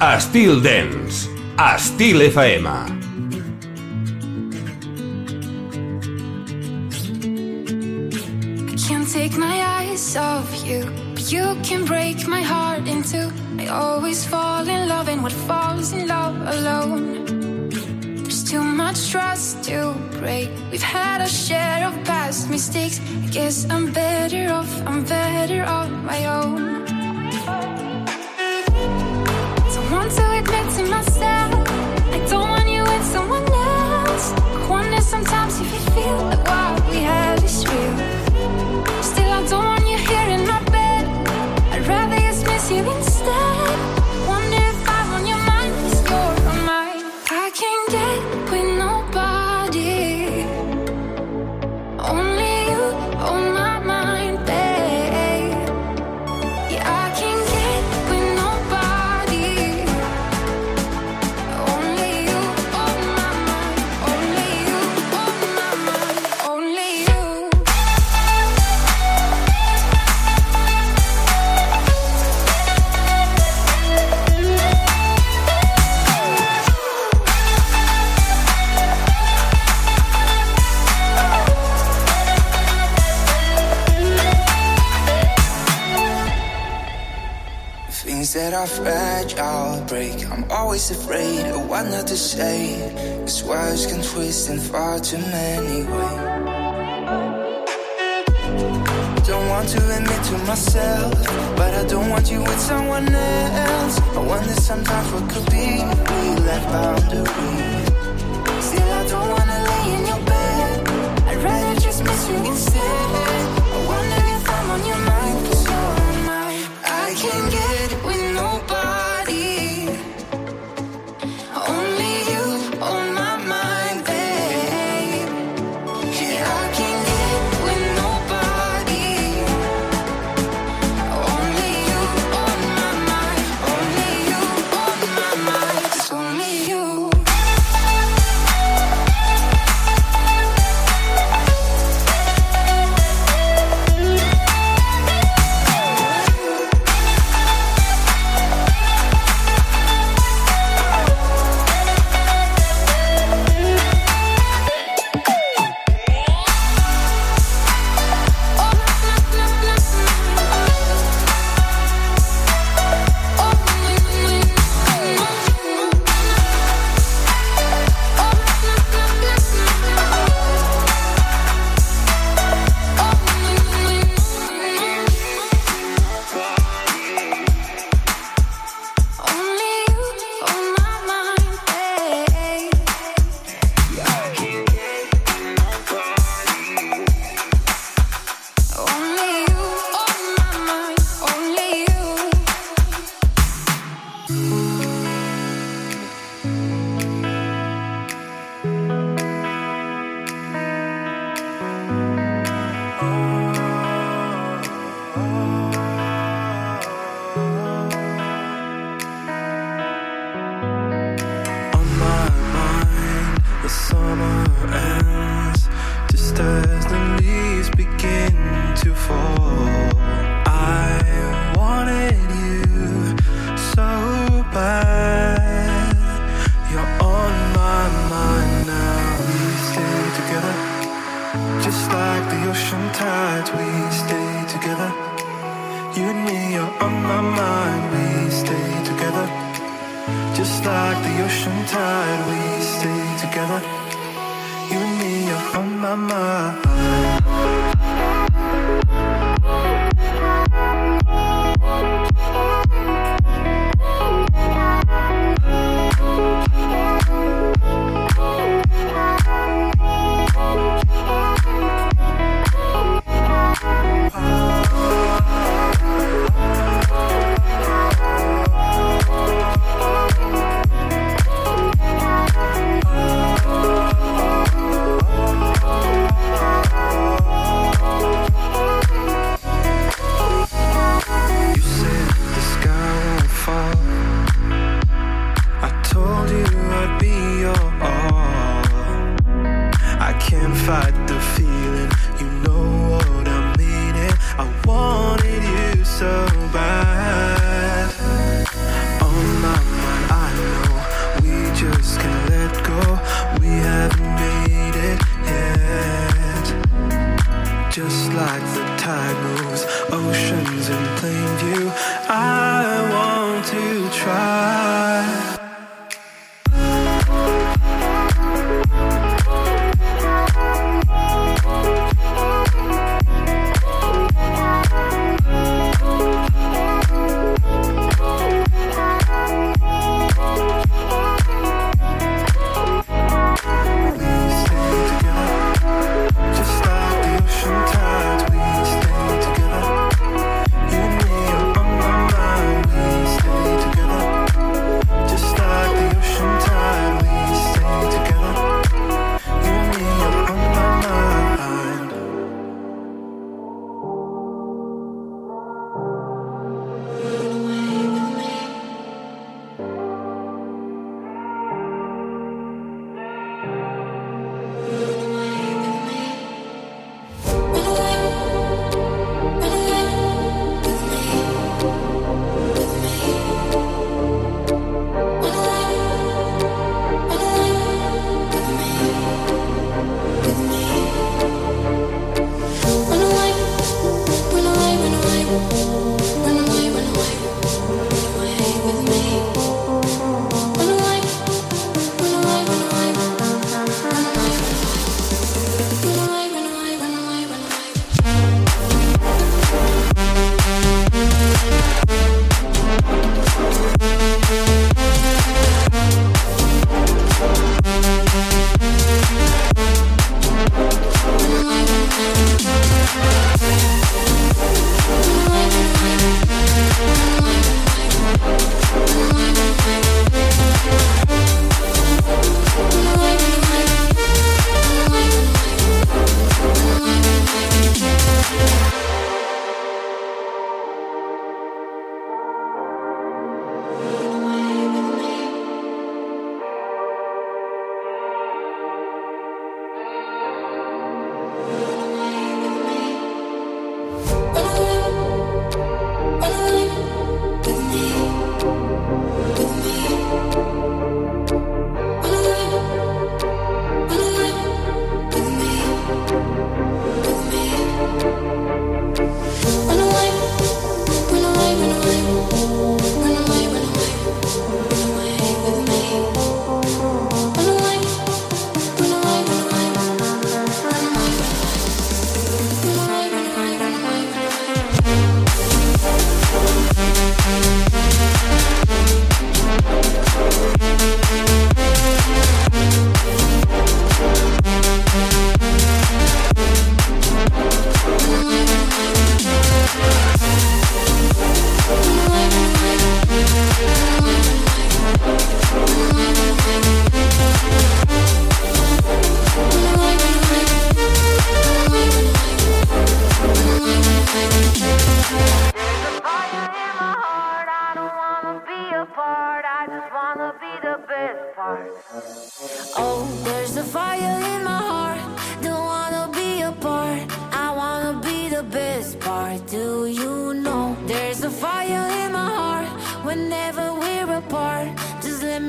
Styl Dance. Styl FM. Take my eyes off you, you can break my heart in two. I always fall in love, and what falls in love alone. There's too much trust to break. We've had a share of past mistakes. I guess I'm better off, I'm better on my own. always afraid of what not to say. Cause words can twist in far too many ways. Don't want to admit to myself, but I don't want you with someone else. I wonder sometimes what could be. We left boundaries. Still, I don't wanna lay in your bed. I'd rather just miss you instead. just like the tide moves oceans in plain view. I want to try.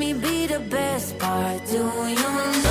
me be the best part. Do you know?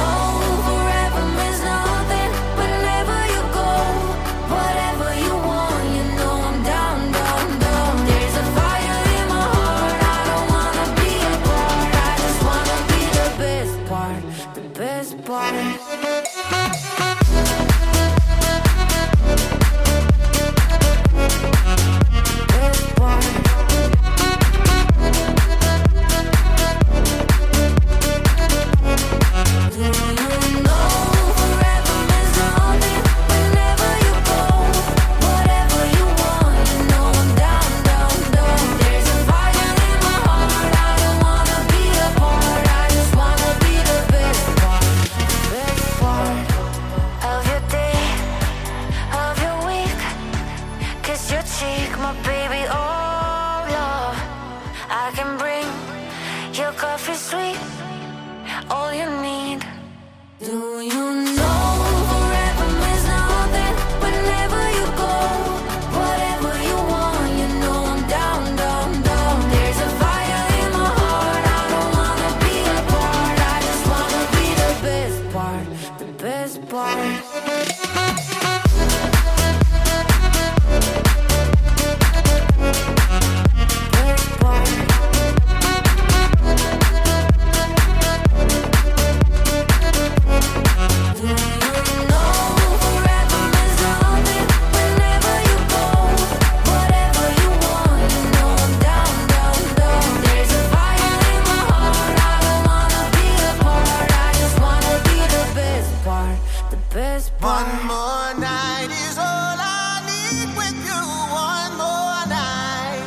the best part. One more night is all I need with you. One more night.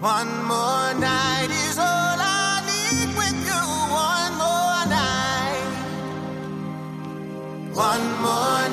One more night is all I need with you. One more night. One more.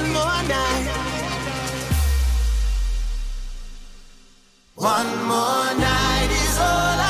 one more night. One more night is all I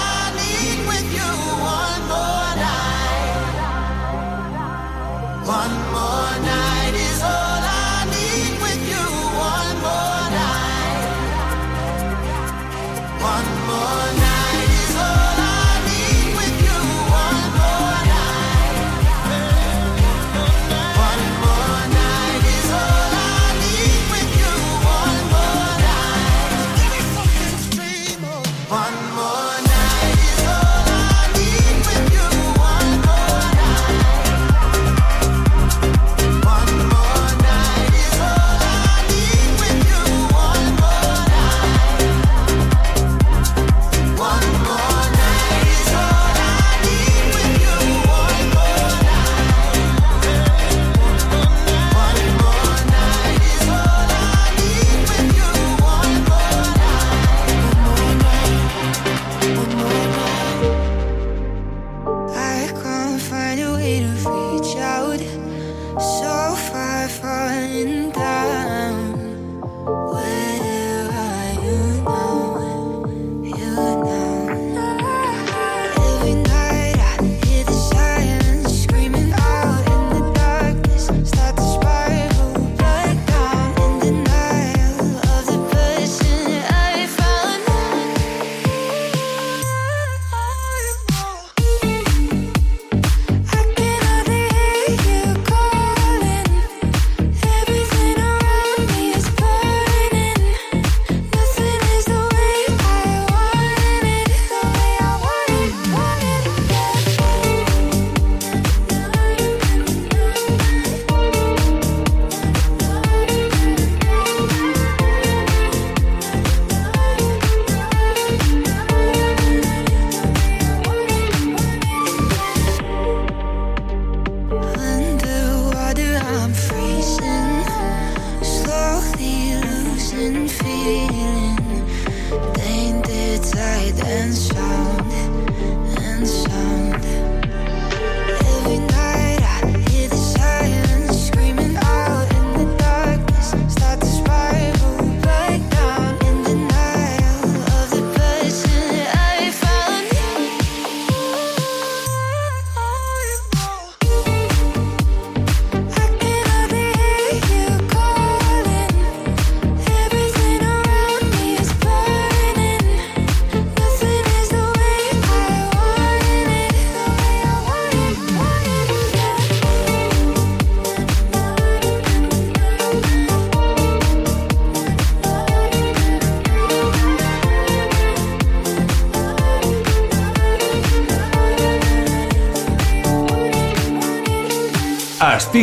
Styl Dance. You break all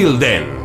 the things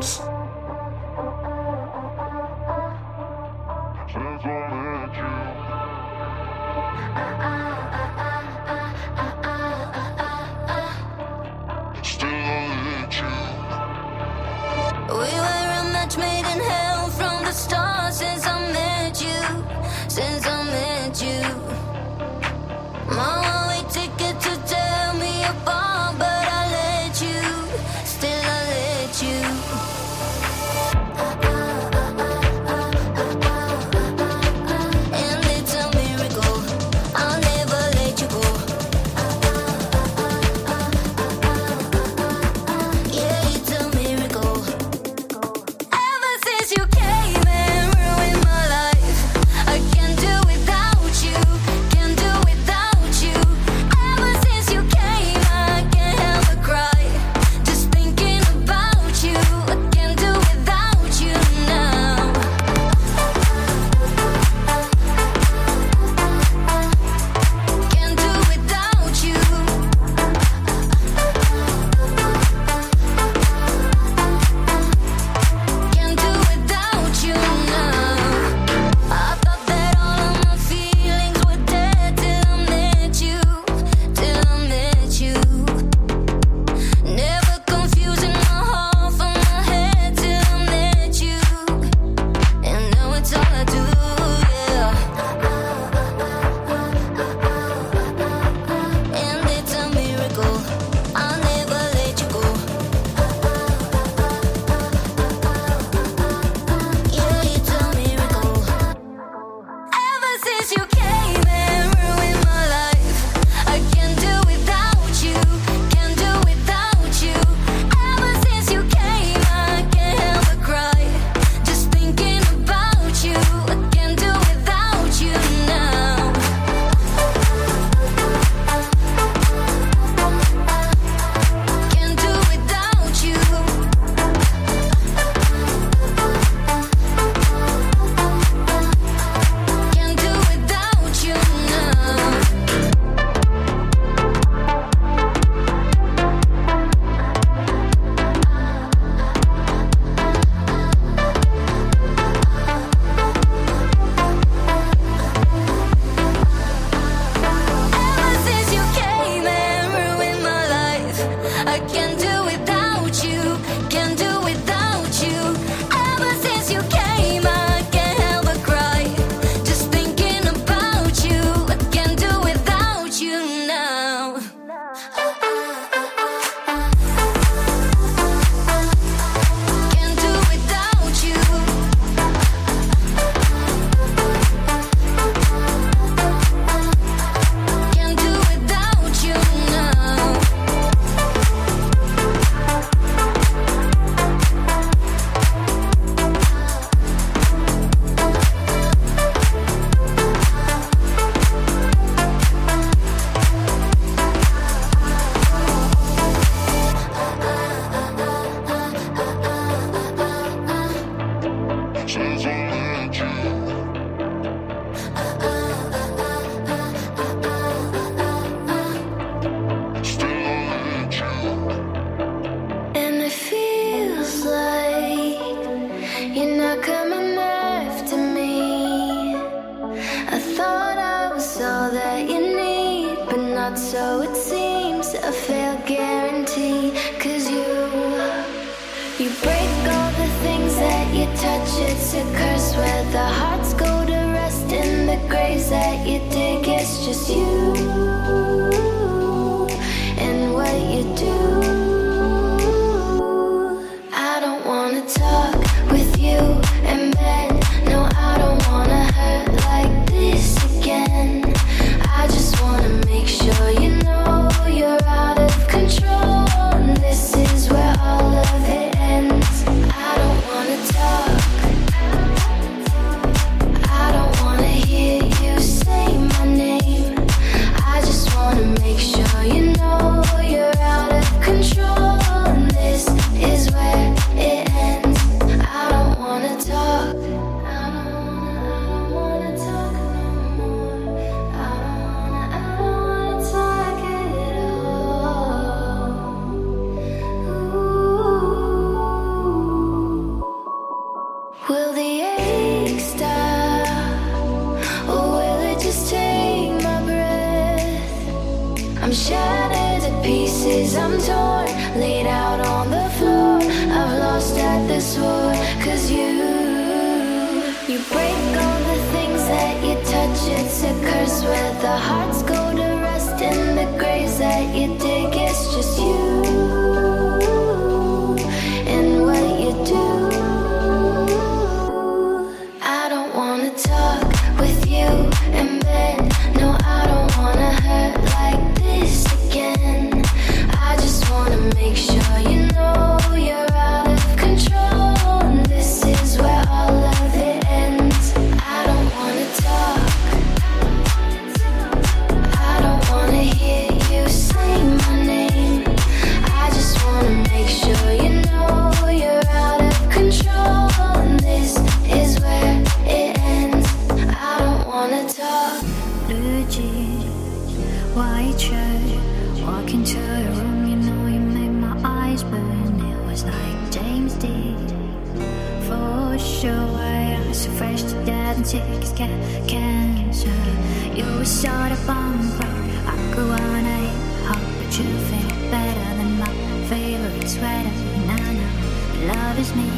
shot. I go on a hope but you feel better than my favorite sweater. And I know love is me,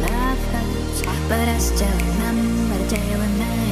love hurts, but I still remember the day we met.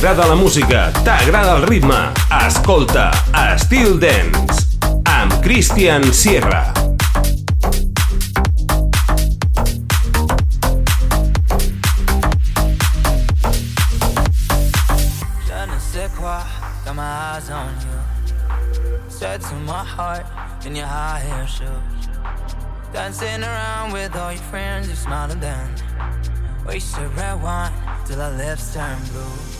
T'agrada la música, t'agrada el ritme. Escolta Steel Dance amb Christian Sierra. Got my eyes on you. Said to my heart in your high hair shoes. Dancing around with all your friends, you smiled and then wasted red wine till our lips turn blue.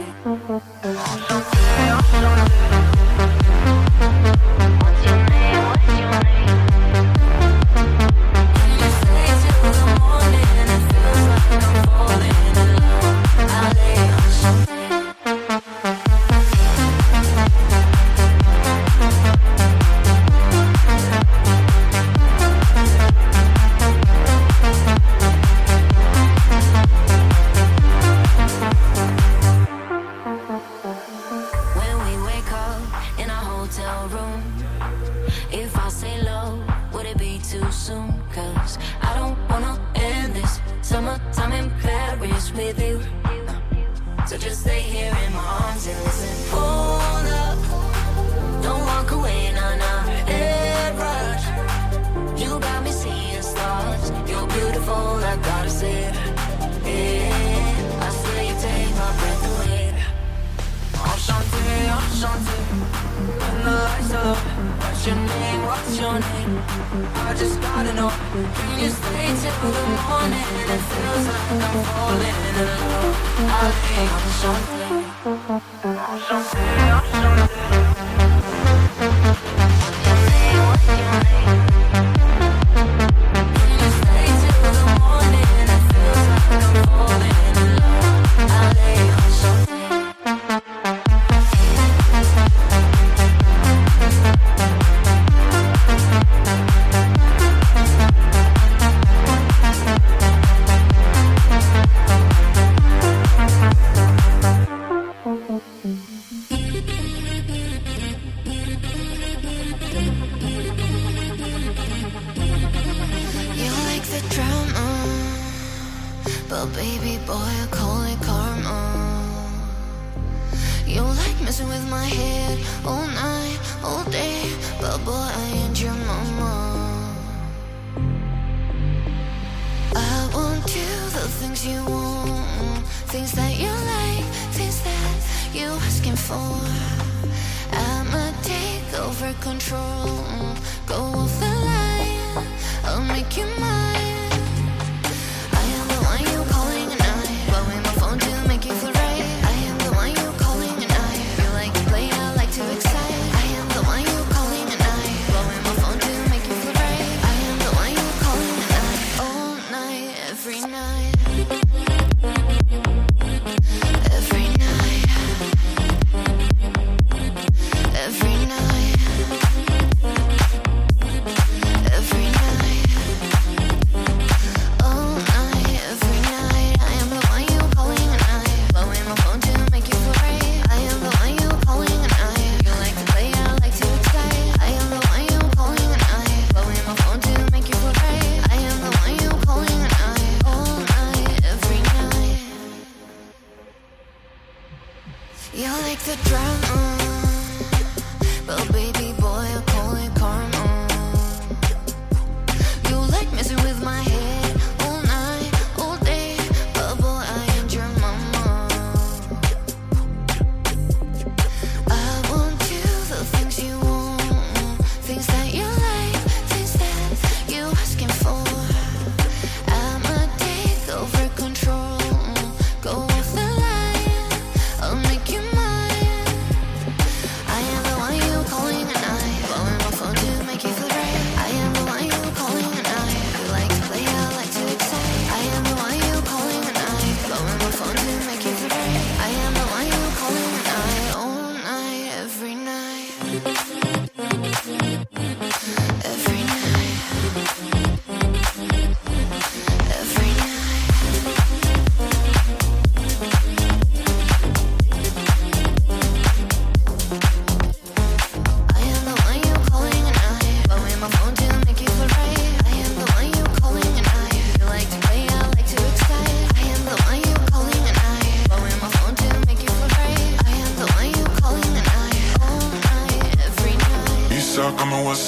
Thank you. What's your name? What's your name? I just gotta know. Can you stay till the morning? It feels like I'm falling in love. I lay on something. Something, something.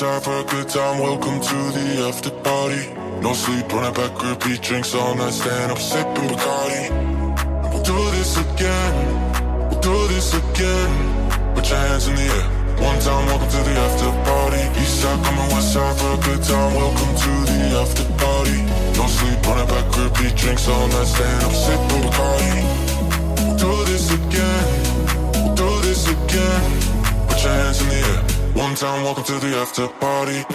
time for a good time, welcome to the after party. No sleep, running back, repeat drinks all night, stand up, sipping Bacardi. We'll do this again, we'll do this again. Put your hands in the air. One time, welcome to the after party. East side, coming west side for a good time, welcome to the after party. No sleep, running back, repeat drinks all night, stand up, sipping Bacardi. We'll do this again, we'll do this again. Put your hands in the air. One time, welcome to the after party.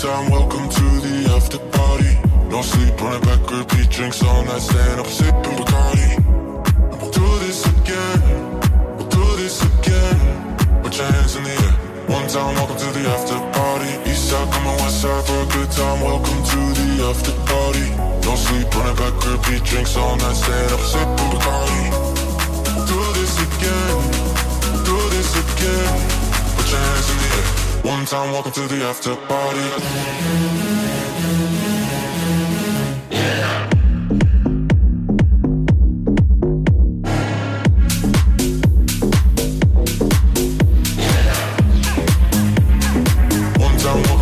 Time. Welcome to the after party. No sleep, running back, repeat drinks all night, staying up, sipping time, welcome to the after party. One time,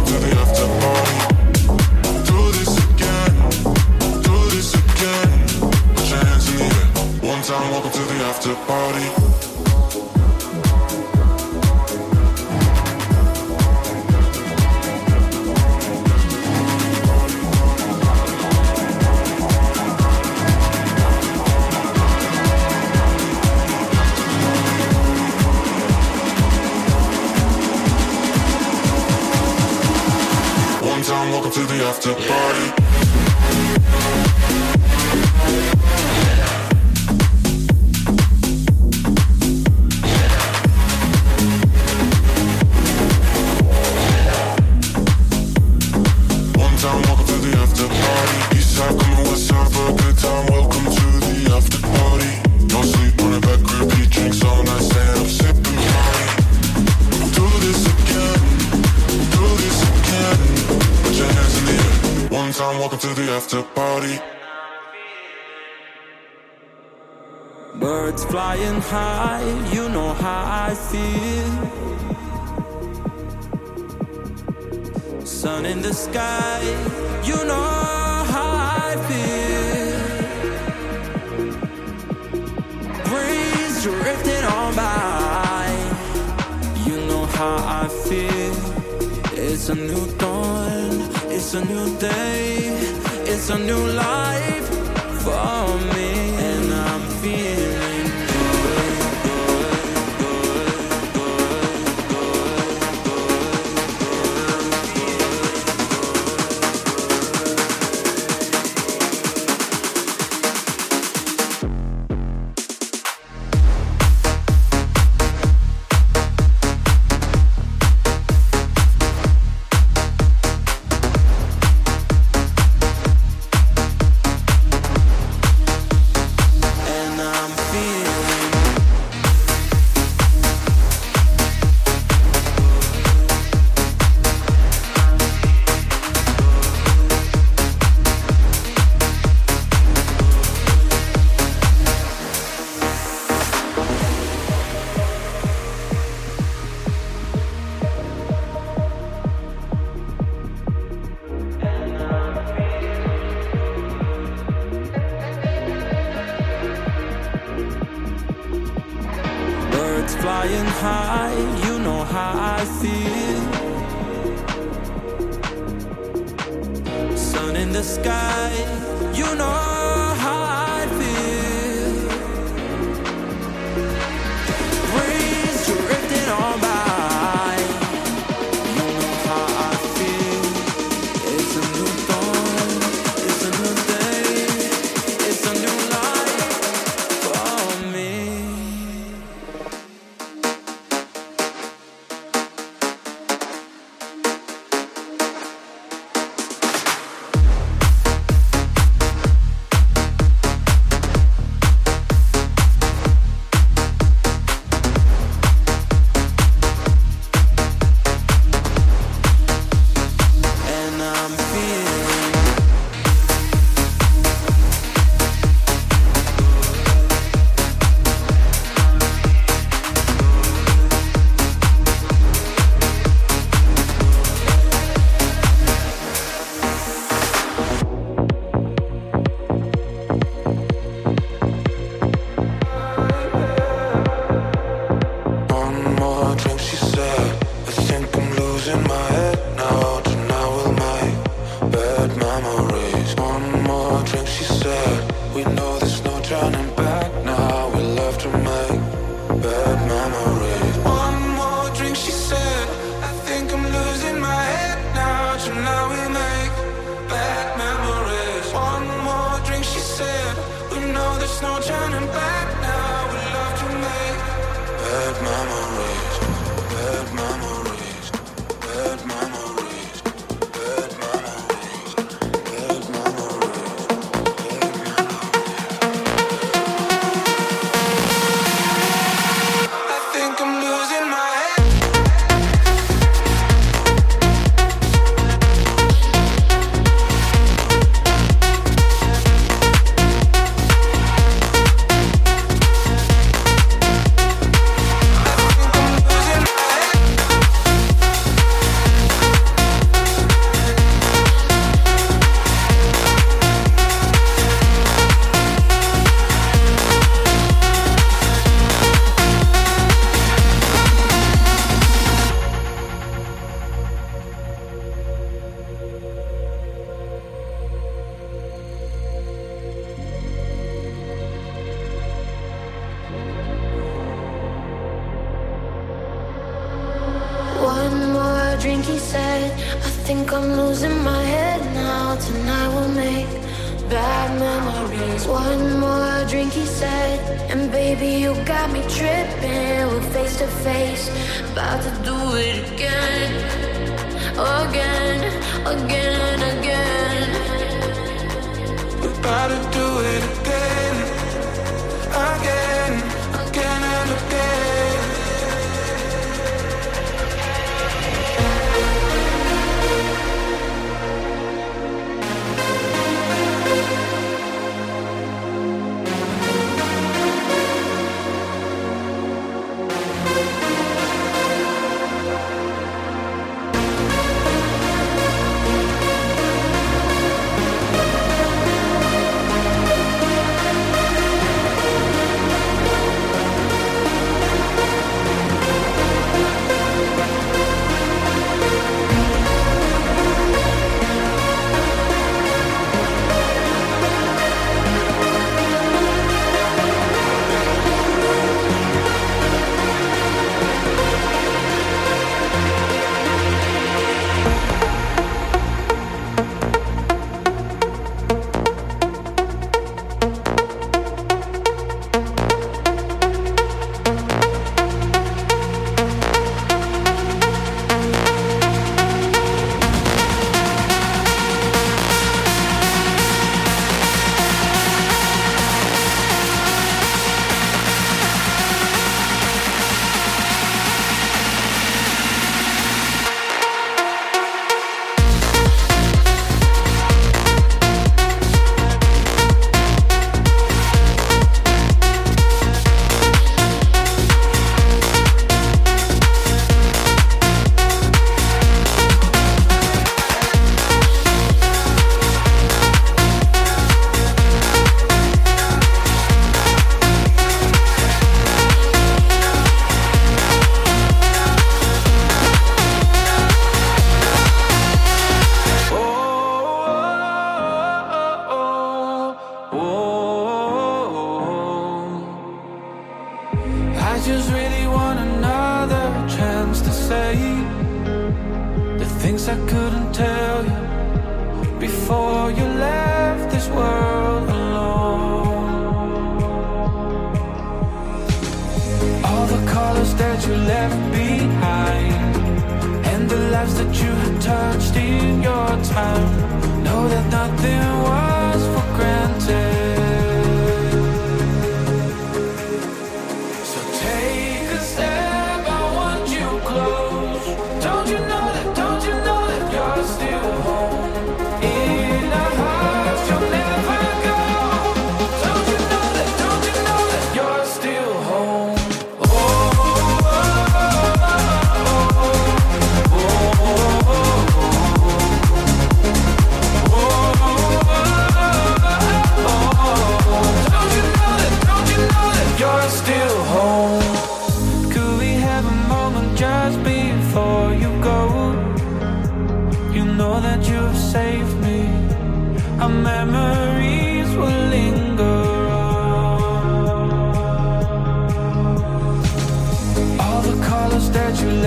bad memories. One more drink, he said, and baby, you got me tripping. We're face to face, about to do it again, again, again, again. We're about to do it again, again, again, and again.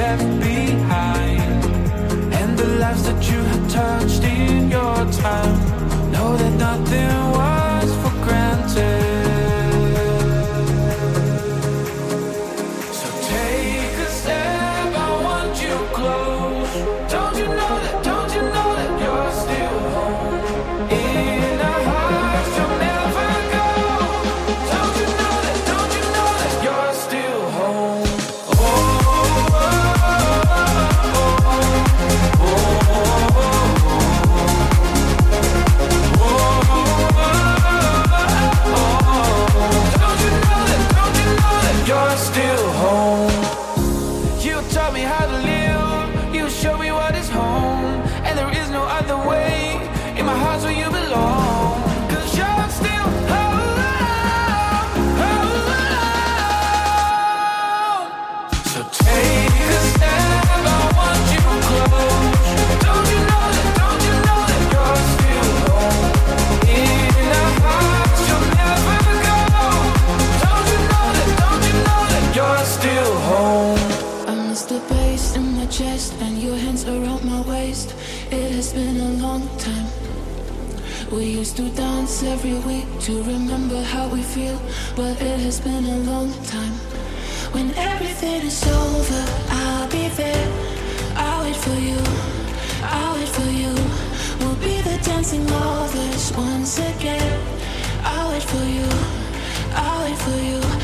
left behind and the lives that you had touched in your time. Know that nothing was for granted. every week to remember how we feel, but it has been a long time. When everything is over, I'll be there. I'll wait for you. I'll wait for you. We'll be the dancing lovers once again. I'll wait for you. I'll wait for you.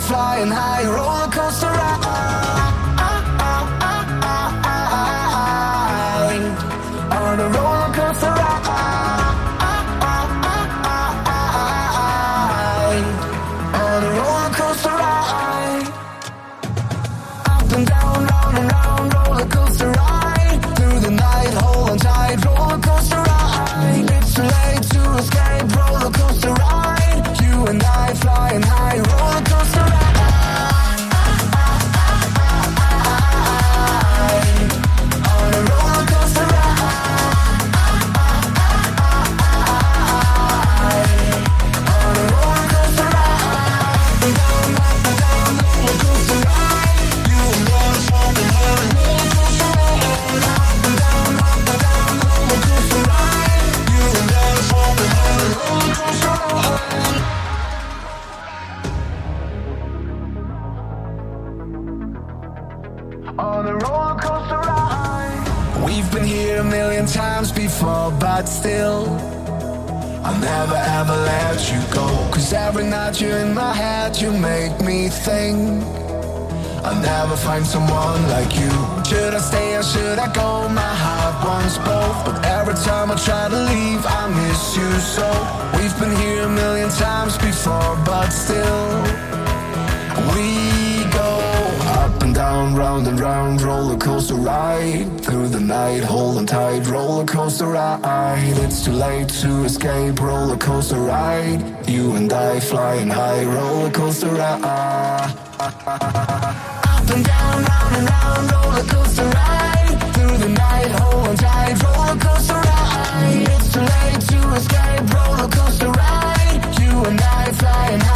fly, flying high, roller coaster. you in my head, you make me think. I'll never find someone like you. Should I stay or should I go? My heart wants both. But every time I try to leave, I miss you so. We've been here a million times before, but still, we round, round and round, roller coaster ride through the night, holding tight, roller coaster ride. It's too late to escape, roller coaster ride. You and I flying high, roller coaster ride. Up and down, round and round, roller coaster ride through the night, holding tight, roller coaster ride. It's too late to escape, roller coaster ride. You and I flying high.